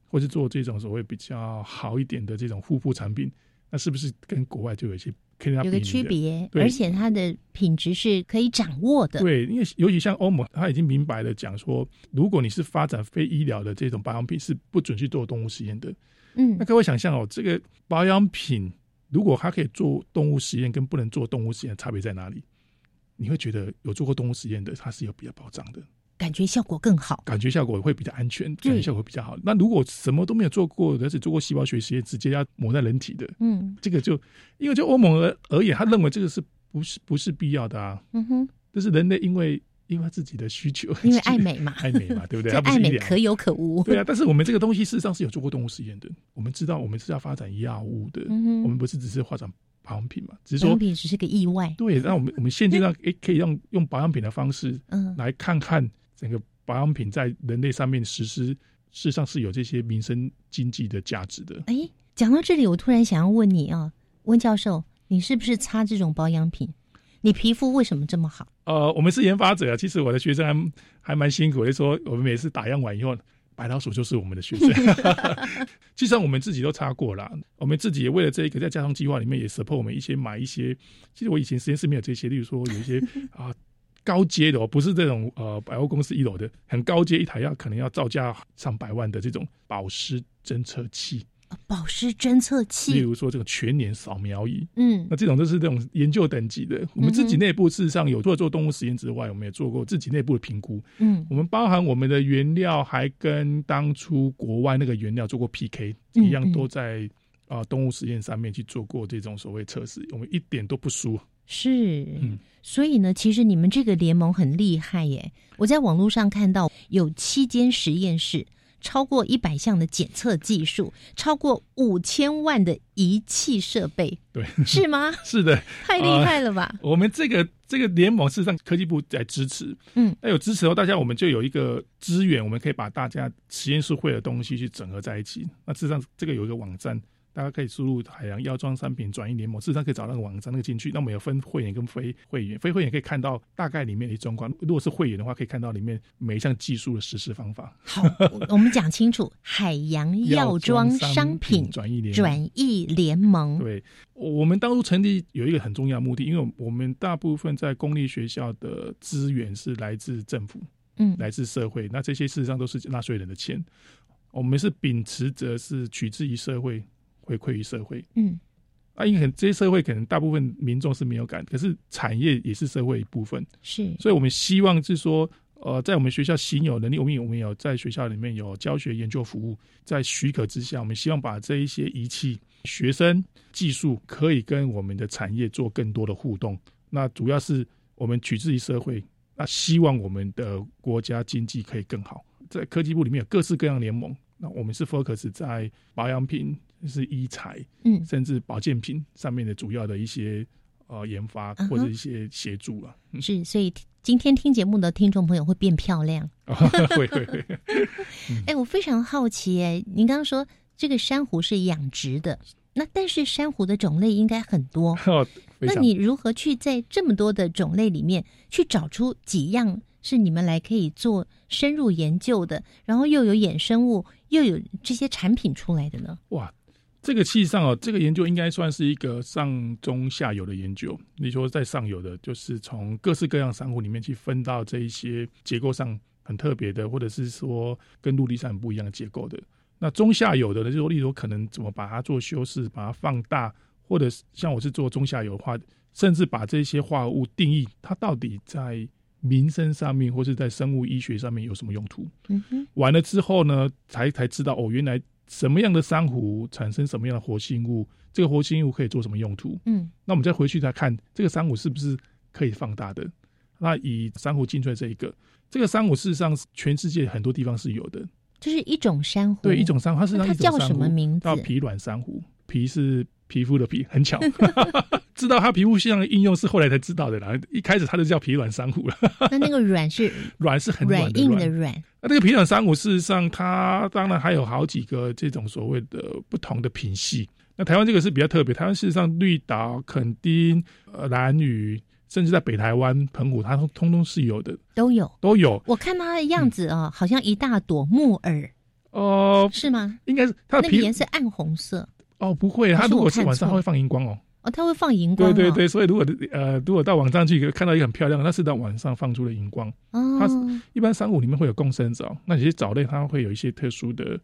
或是做这种所谓比较好一点的这种护肤产品，那是不是跟国外就有一些可以有个区别？而且它的品质是可以掌握的。对，因为尤其像欧盟，他已经明白的讲说，如果你是发展非医疗的这种保养品，是不准去做动物实验的。嗯，那各位想象哦，这个保养品如果它可以做动物实验，跟不能做动物实验差别在哪里？你会觉得有做过动物实验的，它是有比较保障的，感觉效果更好，感觉效果会比较安全，感觉效果比较好。那如果什么都没有做过，而且做过细胞学实验，直接要抹在人体的，嗯，这个就因为就欧盟而而言，他认为这个是不是不是必要的啊？嗯哼，这是人类因为。因为他自己的需求，因为爱美嘛，爱美嘛，对不对？[LAUGHS] 爱美可有可无。对啊，但是我们这个东西事实上是有做过动物实验的。我们知道，我们是要发展药物的，嗯、我们不是只是发展保养品嘛？只是说保养品只是个意外。对，那我们我们现阶段诶可以用用保养品的方式，嗯，来看看整个保养品在人类上面实施，事实上是有这些民生经济的价值的。哎，讲到这里，我突然想要问你啊，温教授，你是不是擦这种保养品？你皮肤为什么这么好？呃，我们是研发者啊，其实我的学生还还蛮辛苦的，说我们每次打样完以后。白老鼠就是我们的学生，[LAUGHS] [LAUGHS] 其实我们自己都擦过了。我们自己也为了这一个，在加装计划里面也 support 我们一些买一些。其实我以前实验室没有这些，例如说有一些 [LAUGHS] 啊高阶的哦，不是这种呃百货公司一楼的，很高阶一台要可能要造价上百万的这种保湿侦测器。保湿侦测器，例如说这个全年扫描仪，嗯，那这种都是这种研究等级的。我们自己内部事实上有除了做动物实验之外，我们也做过自己内部的评估。嗯，我们包含我们的原料还跟当初国外那个原料做过 PK，一样都在啊动物实验上面去做过这种所谓测试，我们一点都不输。是，嗯，所以呢，其实你们这个联盟很厉害耶。我在网络上看到有七间实验室。超过一百项的检测技术，超过五千万的仪器设备，对，是吗？[LAUGHS] 是的，太厉害了吧！我们这个这个联盟，事实上科技部在支持，嗯，那有支持后，大家我们就有一个资源，我们可以把大家实验室会的东西去整合在一起。那事实上，这个有一个网站。大家可以输入海洋药妆商品转移联盟，事实上可以找那个网站那个进去。那我们有分会员跟非会员，非会员可以看到大概里面的状况。如果是会员的话，可以看到里面每一项技术的实施方法。好，我们讲清楚，海洋药妆商品转移联转移联盟。对，我们当初成立有一个很重要的目的，因为我们大部分在公立学校的资源是来自政府，嗯，来自社会，那这些事实上都是纳税人的钱。我们是秉持着是取之于社会。回馈于社会，嗯，啊，因为这些社会可能大部分民众是没有感，可是产业也是社会一部分，是，所以我们希望是说，呃，在我们学校行有能力，我们有我们有在学校里面有教学研究服务，在许可之下，我们希望把这一些仪器、学生、技术可以跟我们的产业做更多的互动。那主要是我们取之于社会，那希望我们的国家经济可以更好。在科技部里面有各式各样联盟，那我们是 focus 在保养品。是医材，嗯，甚至保健品上面的主要的一些呃研发或者一些协助了。是，所以今天听节目的听众朋友会变漂亮。[LAUGHS] 会会会。[LAUGHS] 哎，我非常好奇，哎，您刚刚说这个珊瑚是养殖的，那但是珊瑚的种类应该很多。[LAUGHS] 哦，那你如何去在这么多的种类里面去找出几样是你们来可以做深入研究的，然后又有衍生物，又有这些产品出来的呢？哇！这个实上哦，这个研究应该算是一个上中下游的研究。你说在上游的，就是从各式各样珊瑚里面去分到这一些结构上很特别的，或者是说跟陆地上很不一样的结构的。那中下游的呢，就是例如可能怎么把它做修饰，把它放大，或者像我是做中下游的话，甚至把这些化合物定义它到底在民生上面，或是在生物医学上面有什么用途。嗯哼，完了之后呢，才才知道哦，原来。什么样的珊瑚产生什么样的活性物？这个活性物可以做什么用途？嗯，那我们再回去再看这个珊瑚是不是可以放大的？那以珊瑚进出来这一个，这个珊瑚事实上全世界很多地方是有的，就是一种珊瑚，对，一种珊瑚，它是它叫什么名字？叫皮卵珊瑚，皮是皮肤的皮，很巧，[LAUGHS] 知道它皮肤上的应用是后来才知道的啦。一开始它就叫皮软珊瑚了。[LAUGHS] 那那个软是 [LAUGHS] 软是很软硬的软。那这个皮软珊瑚事实上，它当然还有好几个这种所谓的不同的品系。那台湾这个是比较特别，台湾事实上绿岛、垦丁、呃蓝屿，甚至在北台湾澎湖，它通通通是有的，都有都有。我看它的样子啊，好像一大朵木耳哦，是吗？应该是它的皮颜色暗红色哦，不会，它如果是晚上会放荧光哦。哦，它会放荧光。对对对，所以如果呃，如果到网上去看到一个很漂亮，那是到晚上放出了荧光。哦，它一般珊瑚里面会有共生藻，那有些藻类它会有一些特殊的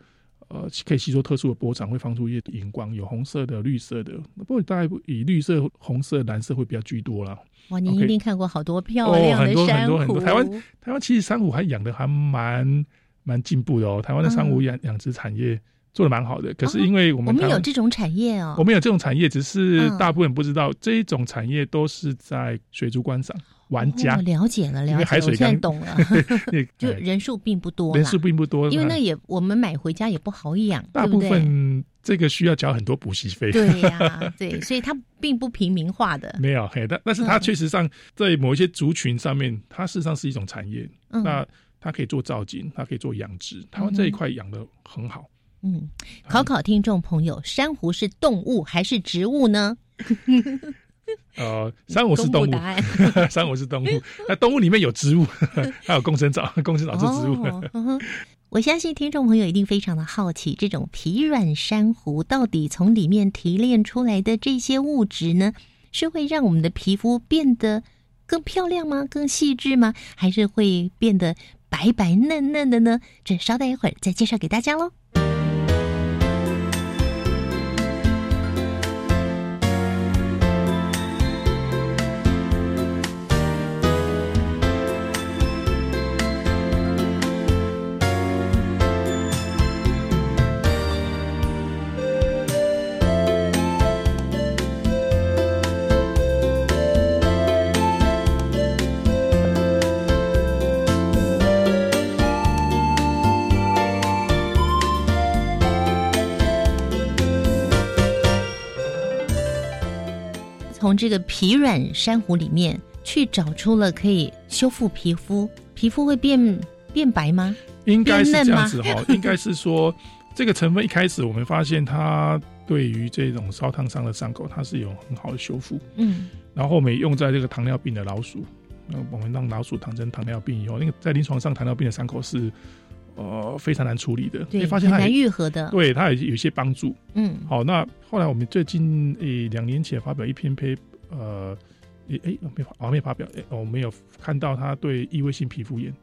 呃，可以吸收特殊的波长，会放出一些荧光，有红色的、绿色的。不过大概以绿色、红色、蓝色会比较居多啦。哇，你一定看过好多漂亮的珊瑚。很多很多很多。台湾台湾其实珊瑚还养的还蛮蛮进步的哦。台湾的珊瑚养养殖产业。做的蛮好的，可是因为我们我们有这种产业哦，我们有这种产业，只是大部分不知道这一种产业都是在水族观赏玩家。了解了，了解，海水现在懂了，[LAUGHS] [LAUGHS] 就人数并不多，人数并不多，因为那也我们买回家也不好养，大部分这个需要交很多补习费，对呀，[LAUGHS] 对，所以它并不平民化的，没有，嘿，但但是它确实上在某一些族群上面，它事实上是一种产业，那它可以做造景，它可以做养殖，台湾这一块养的很好。嗯，考考听众朋友，珊瑚是动物还是植物呢？[LAUGHS] 呃，珊瑚是动物，[LAUGHS] 珊瑚是动物。那动物里面有植物，[LAUGHS] 还有共生藻，共生藻是植物。哦我相信听众朋友一定非常的好奇，这种疲软珊瑚到底从里面提炼出来的这些物质呢，是会让我们的皮肤变得更漂亮吗？更细致吗？还是会变得白白嫩嫩的呢？这稍待一会儿再介绍给大家喽。从这个疲软珊瑚里面去找出了可以修复皮肤，皮肤会变变白吗？应该是这样子哈，应该是说这个成分一开始我们发现它对于这种烧烫伤的伤口，它是有很好的修复。嗯，然后我们用在这个糖尿病的老鼠，那我们让老鼠躺成糖尿病以后，那个在临床上糖尿病的伤口是呃非常难处理的，对，发现它难愈合的，对它也有一些帮助。嗯，好，那后来我们最近诶两年前发表一篇 paper，呃，诶诶没发，我没发表，诶我没有看到它对异位性皮肤炎。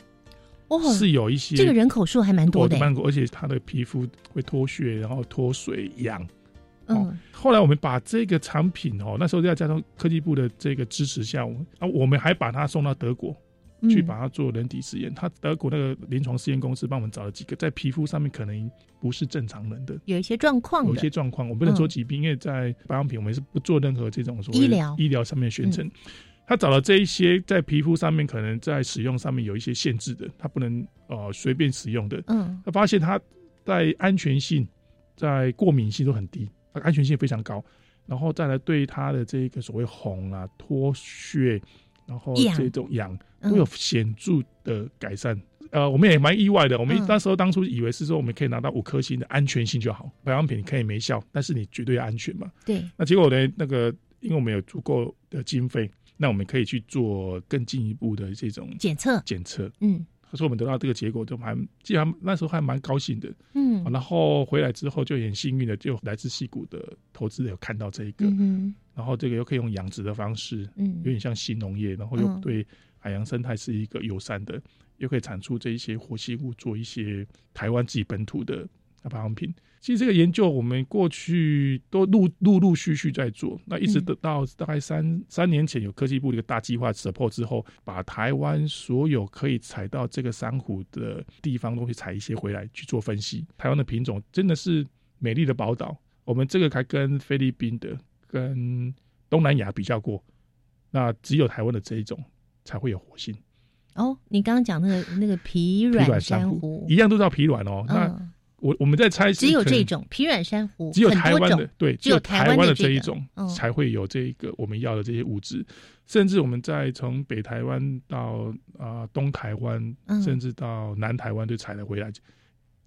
哦，是有一些这个人口数还蛮多的，蛮多，而且他的皮肤会脱屑，然后脱水痒。嗯，后来我们把这个产品哦，那时候在加州科技部的这个支持下，我啊，我们还把它送到德国去把它做人体实验。他德国那个临床试验公司帮我们找了几个在皮肤上面可能不是正常人的，有一些状况，有一些状况，我不能说疾病，因为在保养品我们是不做任何这种所谓医疗医疗上面宣称。他找了这一些在皮肤上面可能在使用上面有一些限制的，他不能呃随便使用的。嗯，他发现他在安全性、在过敏性都很低，安全性非常高。然后再来对他的这个所谓红啊、脱屑，然后这种痒都有显著的改善。呃，我们也蛮意外的。我们那时候当初以为是说我们可以拿到五颗星的安全性就好，保养品可以没效，但是你绝对安全嘛。对。那结果呢？那个因为我们有足够的经费。那我们可以去做更进一步的这种检测，检测，嗯，可是我们得到这个结果，就还既然那时候还蛮高兴的，嗯，然后回来之后就很幸运的，就来自戏谷的投资有看到这一个，嗯，然后这个又可以用养殖的方式，嗯，有点像新农业，然后又对海洋生态是一个友善的，又可以产出这一些活性物，做一些台湾自己本土的保养品。其实这个研究我们过去都陆陆陆续续在做，那一直等到大概三三年前有科技部的一个大计划 support 之后，把台湾所有可以采到这个珊瑚的地方都会采一些回来去做分析。台湾的品种真的是美丽的宝岛，我们这个还跟菲律宾的、跟东南亚比较过，那只有台湾的这一种才会有活性。哦，你刚刚讲那个那个皮软珊瑚一样都叫皮软哦，那。我我们在猜，只有这种皮软珊瑚，只有台湾的对，只有台湾的这一种才会有这个我们要的这些物质。甚至我们在从北台湾到啊东台湾，甚至到南台湾，就采了回来，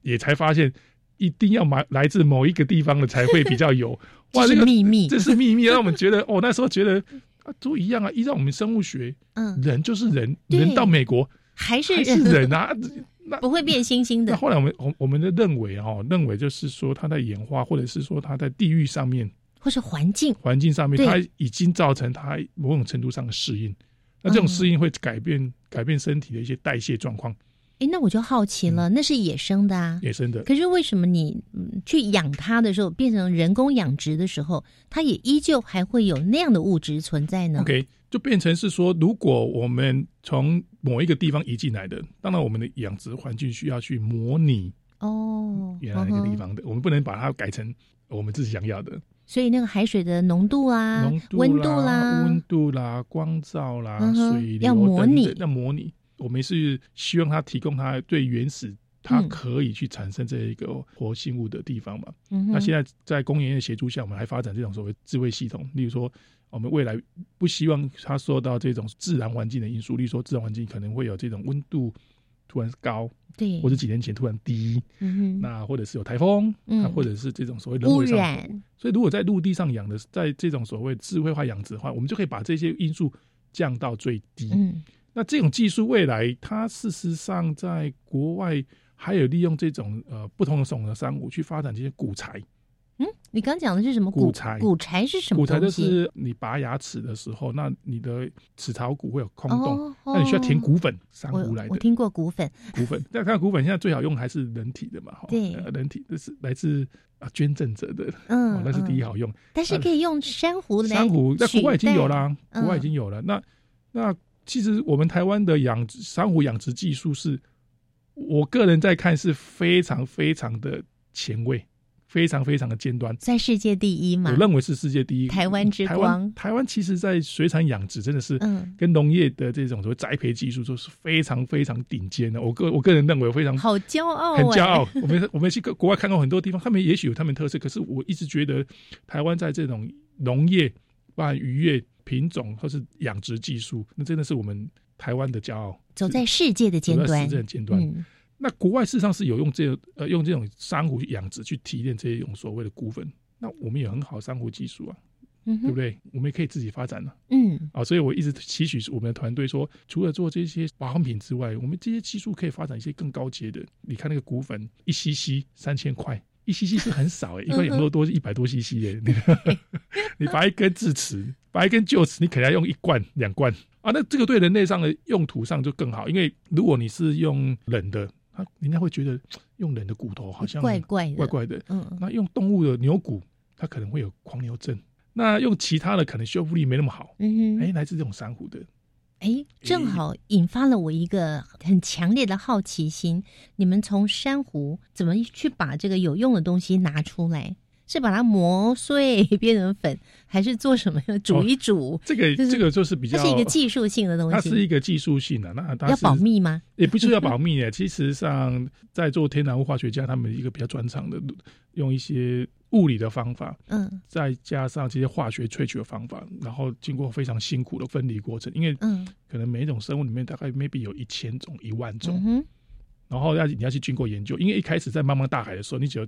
也才发现一定要买来自某一个地方的才会比较有。[LAUGHS] 哇，这个秘密，这是秘密，让我们觉得哦，那时候觉得啊都一样啊，依照我们生物学，嗯，人就是人，人到美国还是是人啊。[LAUGHS] 那不会变星星的。那后来我们我我们的认为哈，认为就是说它在演化，或者是说它在地域上面，或是环境环境上面，它已经造成它某种程度上的适应。那这种适应会改变改变身体的一些代谢状况。哎，那我就好奇了，那是野生的啊，野生的。可是为什么你去养它的时候，变成人工养殖的时候，它也依旧还会有那样的物质存在呢？OK，就变成是说，如果我们从某一个地方移进来的，当然我们的养殖环境需要去模拟哦原来那个地方的，我们不能把它改成我们自己想要的。所以那个海水的浓度啊、温度啦、温度啦、光照啦、水要模拟，要模拟。我们是希望它提供它最原始，它可以去产生这一个活性物的地方嘛。那现在在工业的协助下，我们还发展这种所谓智慧系统，例如说。我们未来不希望它受到这种自然环境的因素，例如说自然环境可能会有这种温度突然高，对，或者几年前突然低，嗯那啊，或者是有台风，嗯。啊，或者是这种所谓人污为上所以如果在陆地上养的，在这种所谓智慧化养殖的话，我们就可以把这些因素降到最低。嗯。那这种技术未来，它事实上在国外还有利用这种呃不同的种的珊瑚去发展这些古材。嗯，你刚讲的是什么骨柴骨柴是什么骨材就？是你拔牙齿的时候，那你的齿槽骨会有空洞，哦那你需要填骨粉，珊我瑚来的我听过骨粉，骨粉。但看骨粉现在最好用还是人体的嘛，哈对呃人体这是来自啊捐赠者的，嗯哦那是第一嗯好用。但是可以用珊瑚来珊瑚在国外已经有啦，国外已经有了。那那其实我们台湾的养殖珊瑚养殖技术是，我个人在看是非常非常的前卫，非常非常的尖端。在世界第一嘛？我认为是世界第一。台湾之台光湾，台湾其实在水产养殖真的是，嗯跟农业的这种所谓栽培技术都是非常非常顶尖的。我个我个人认为非常好骄傲、很骄傲哎。我们我们去国外看过很多地方，他们也许有他们特色，可是我一直觉得台湾在这种农业、包含渔业品种或是养殖技术，那真的是我们台湾的骄傲。走在世界的尖端走在世界的尖端。嗯那国外事实上是有用这个呃用这种珊瑚养殖去提炼这种所谓的骨粉，那我们有很好珊瑚技术啊，嗯对不对？我们也可以自己发展了、嗯啊，所以我一直期许我们的团队说，除了做这些保养品之外，我们这些技术可以发展一些更高阶的。你看那个骨粉，一 CC 三千块，一 CC 是很少 [LAUGHS] 哎、一块养乐多一百多 CC 耶、[LAUGHS] 你拔 [LAUGHS] 一根智齿，拔一根臼齿，你可能要用一罐两罐啊。那这个对人类上的用途上就更好，因为如果你是用冷的，他人家会觉得用人的骨头好像怪怪的怪怪的。嗯那用动物的牛骨，它可能会有狂牛症。那用其他的可能修复力没那么好。嗯哼哎，来自这种珊瑚的，哎，正好引发了我一个很强烈的好奇心。你们从珊瑚怎么去把这个有用的东西拿出来？是把它磨碎 [LAUGHS] 变成粉，还是做什么？煮一煮？哦这个就是这个就是比较，它是一个技术性的东西。它是一个技术性的，那它要保密吗？也不是要保密的。其实上，在做天然物化学家，他们一个比较专长的，用一些物理的方法，嗯再加上这些化学萃取的方法，然后经过非常辛苦的分离过程，因为嗯可能每一种生物里面大概 maybe 有一千种、一万种，嗯然后要你要去经过研究，因为一开始在茫茫大海的时候，你只有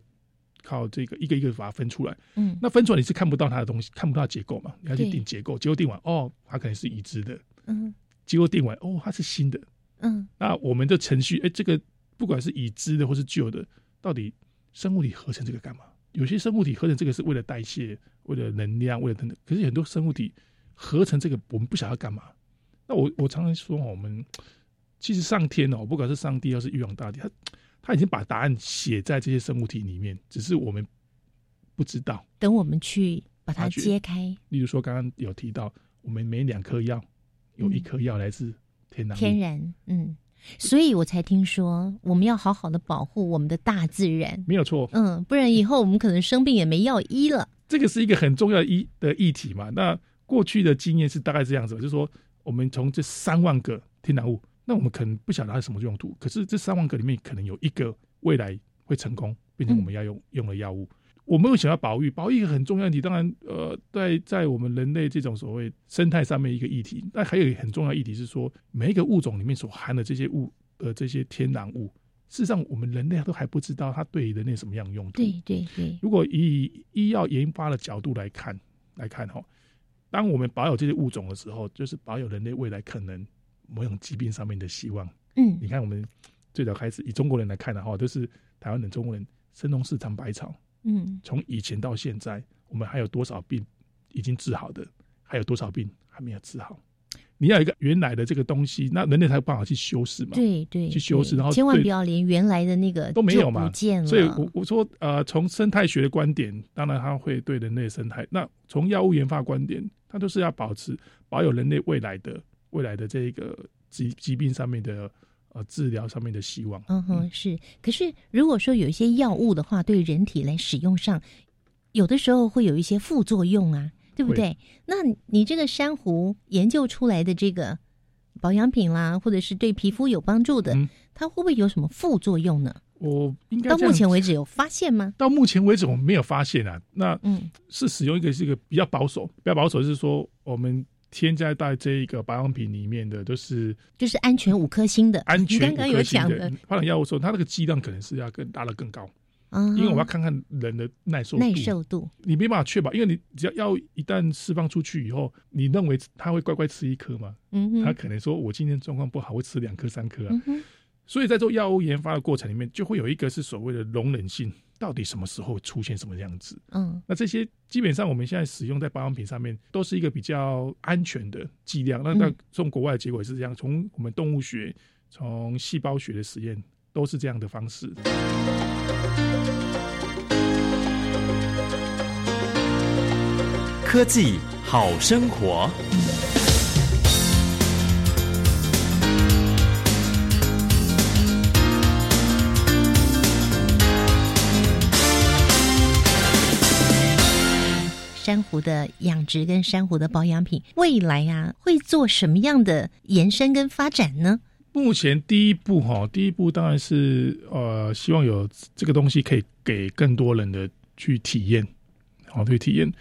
靠这个一个一个把它分出来，嗯那分出来你是看不到它的东西，看不到它结构嘛，你要去定结构，结构定完哦，它可能是已知的，嗯结构定完哦，它是新的，嗯那我们的程序，哎，这个不管是已知的或是旧的，到底生物体合成这个干嘛？有些生物体合成这个是为了代谢，为了能量，为了等等。可是很多生物体合成这个，我们不晓得干嘛。那我我常常说，我们其实上天哦，不管是上帝，还是玉皇大帝，他他已经把答案写在这些生物体里面，只是我们不知道。等我们去把它揭开，例如说，刚刚有提到，我们每两颗药有一颗药来自天然物天然，嗯，所以我才听说我们要好好的保护我们的大自然，没有错。嗯，不然以后我们可能生病也没药医了。这个是一个很重要的议的议题嘛。那过去的经验是大概这样子，就是说我们从这三万个天然物，那我们可能不晓得它是什么用途，可是这三万个里面可能有一个未来会成功变成我们要用、用的药物。我们为什么要保育？保育一个很重要的议题，当然，呃，在在我们人类这种所谓生态上面一个议题，但还有一个很重要的议题是说，每一个物种里面所含的这些物呃这些天然物，事实上我们人类都还不知道它对人类什么样的用途。对对对，如果以医药研发的角度来看来看哈，当我们保有这些物种的时候，就是保有人类未来可能某种疾病上面的希望。嗯你看我们最早开始以中国人来看的话，都是台湾人、中国人神农氏尝百草，嗯从以前到现在，我们还有多少病已经治好的，还有多少病还没有治好？你要一个原来的这个东西，那人类才有办法去修饰嘛。对对，去修饰，然后对千万不要连原来的那个都没有嘛。所以我我说呃，从生态学的观点，当然它会对人类生态；那从药物研发观点，它都是要保持保有人类未来的未来的这个疾疾病上面的呃治疗上面的希望。嗯哼，是。可是如果说有一些药物的话，对人体来使用上，有的时候会有一些副作用啊，对不对？那你这个珊瑚研究出来的这个保养品啦，或者是对皮肤有帮助的，它会不会有什么副作用呢？我应该到目前为止有发现吗？到目前为止我们没有发现啊。那嗯是使用一个是一个比较保守，比较保守是说我们添加在这一个保养品里面的都是就是安全五颗星的，安全你刚刚有五颗星讲的，发展药物的时候，它那个剂量可能是要更拉的更高。嗯因为我要看看人的耐受度。耐受度，你没办法确保，因为你只要药一旦释放出去以后，你认为他会乖乖吃一颗吗？嗯哼他可能说我今天状况不好，会吃两颗三颗啊。嗯所以在做药物研发的过程里面，就会有一个是所谓的容忍性，到底什么时候出现什么样子？嗯那这些基本上我们现在使用在保养品上面，都是一个比较安全的剂量。那嗯那从国外的结果也是这样，从我们动物学、从细胞学的实验都是这样的方式。科技好生活。珊瑚的养殖跟珊瑚的保养品，未来啊会做什么样的延伸跟发展呢？目前第一步哈，第一步当然是呃，希望有这个东西可以给更多人的去体验，好去体验。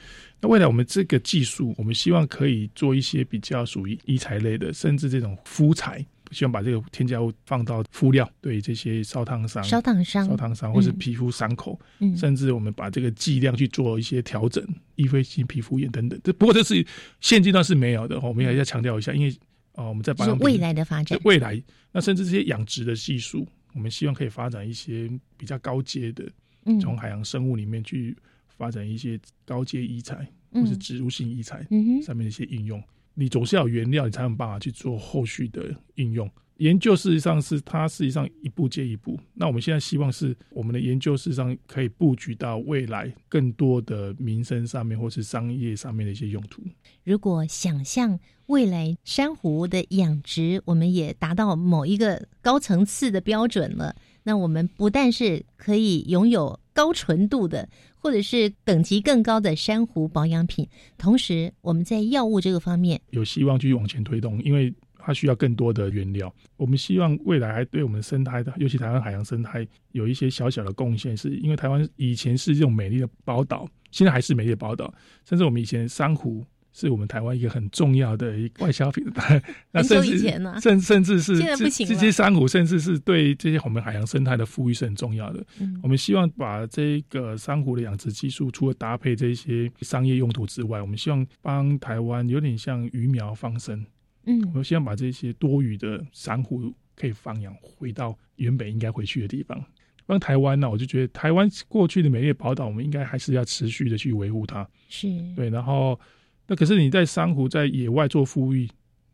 那未来我们这个技术，我们希望可以做一些比较属于医材类的，甚至这种肤材，希望把这个添加物放到敷料，对这些烧烫伤、烧烫伤。烧烫伤或是嗯。皮肤伤口，嗯。甚至我们把这个剂量去做一些调整，易飞性皮肤炎等等。这不过这是现阶段是没有的，我们也要强调一下，因为啊、呃我们在保养品就是未来的发展。未来，那甚至这些养殖的技术，我们希望可以发展一些比较高阶的，嗯。从海洋生物里面去发展一些高阶医材嗯。或是植入性医材嗯上面的一些应用。你总是要有原料，你才有办法去做后续的应用。研究事实上是它实际上一步接一步。那我们现在希望是我们的研究事实上可以布局到未来更多的民生上面或是商业上面的一些用途。如果想象未来珊瑚的养殖，我们也达到某一个高层次的标准了，那我们不但是可以拥有高纯度的，或者是等级更高的珊瑚保养品，同时我们在药物这个方面，有希望继续往前推动，因为它需要更多的原料。我们希望未来还对我们生态的，尤其台湾海洋生态有一些小小的贡献，是因为台湾以前是这种美丽的宝岛，现在还是美丽的宝岛，甚至我们以前珊瑚。是我们台湾一个很重要的一个外销品，[LAUGHS] 那甚很久以至前呢甚甚至是现在不行了这这些珊瑚，甚至是对这些我们海洋生态的富裕是很重要的。嗯我们希望把这个珊瑚的养殖技术，除了搭配这些商业用途之外，我们希望帮台湾有点像鱼苗放生。嗯我们希望把这些多余的珊瑚可以放养回到原本应该回去的地方。帮台湾呢，我就觉得台湾过去的美丽的宝岛，我们应该还是要持续的去维护它。是对，然后那可是你在珊瑚在野外做富裕，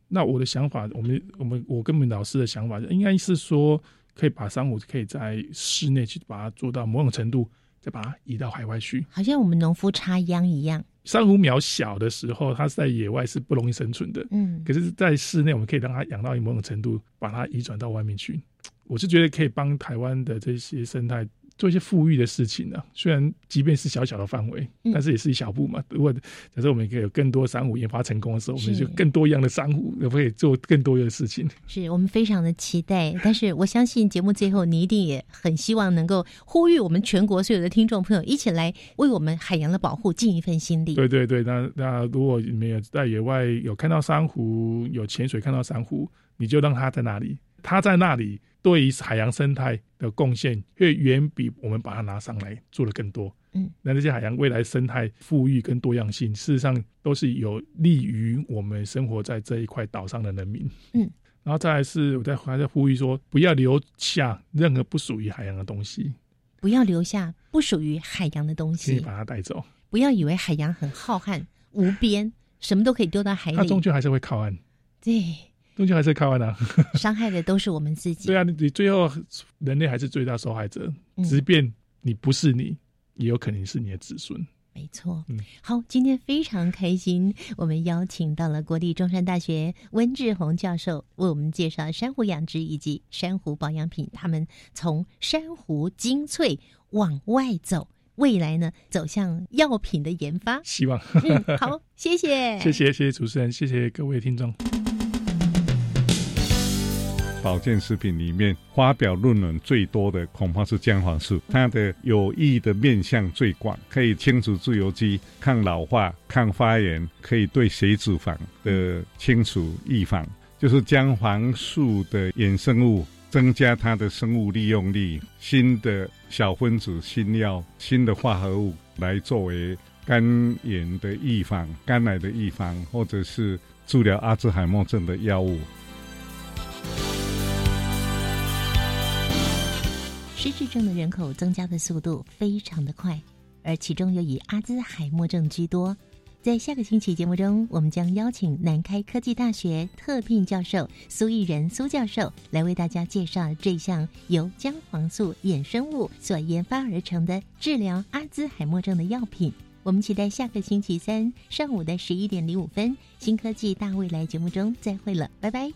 那我的想法，我们我们我跟我们老师的想法，应该是说可以把珊瑚可以在室内去把它做到某种程度，再把它移到海外去。好像我们农夫插秧一样，珊瑚苗小的时候，它是在野外是不容易生存的。嗯可是，在室内我们可以让它养到某种程度，把它移转到外面去。我是觉得可以帮台湾的这些生态做一些富裕的事情呢、虽然即便是小小的范围，嗯但是也是一小步嘛。如果假设我们可以有更多珊瑚研发成功的时候，我们就更多样的珊瑚，可不可以做更多的事情？是我们非常的期待，但是我相信节目最后你一定也很希望能够呼吁我们全国所有的听众朋友一起来为我们海洋的保护尽一份心力。对对对，那那如果你们有在野外有看到珊瑚，有潜水看到珊瑚，你就让它在那里，它在那里对于海洋生态的贡献会远比我们把它拿上来做的更多。嗯，那这些海洋未来生态富裕跟多样性，事实上都是有利于我们生活在这一块岛上的人民。嗯，然后再来是我在还在呼吁说，不要留下任何不属于海洋的东西，不要留下不属于海洋的东西，请你把它带走。不要以为海洋很浩瀚无边，什么都可以丢到海里。它终究还是会靠岸，对，终究还是靠岸啊。[LAUGHS] 伤害的都是我们自己。对啊，你你最后人类还是最大受害者，嗯即便你不是你，也有可能是你的子孙。没错，嗯，好，今天非常开心，我们邀请到了国立中山大学温志宏教授为我们介绍珊瑚养殖以及珊瑚保养品，他们从珊瑚精粹往外走，未来呢走向药品的研发。希望。嗯，好，谢谢，[LAUGHS] 谢谢谢谢主持人，谢谢各位听众。保健食品里面发表论文最多的恐怕是姜黄素，它的有益的面向最广，可以清除自由基、抗老化、抗发炎，可以对血脂肪的清除预防。就是姜黄素的衍生物增加它的生物利用率，新的小分子新药、新的化合物来作为肝炎的预防、肝癌的预防，或者是治疗阿兹海默症的药物。失智症的人口增加的速度非常的快，而其中又以阿兹海默症居多。在下个星期节目中，我们将邀请南开科技大学特聘教授苏益仁苏教授来为大家介绍这项由姜黄素衍生物所研发而成的治疗阿兹海默症的药品。我们期待下个星期三上午的十一点零五分，新科技大未来节目中再会了，拜拜。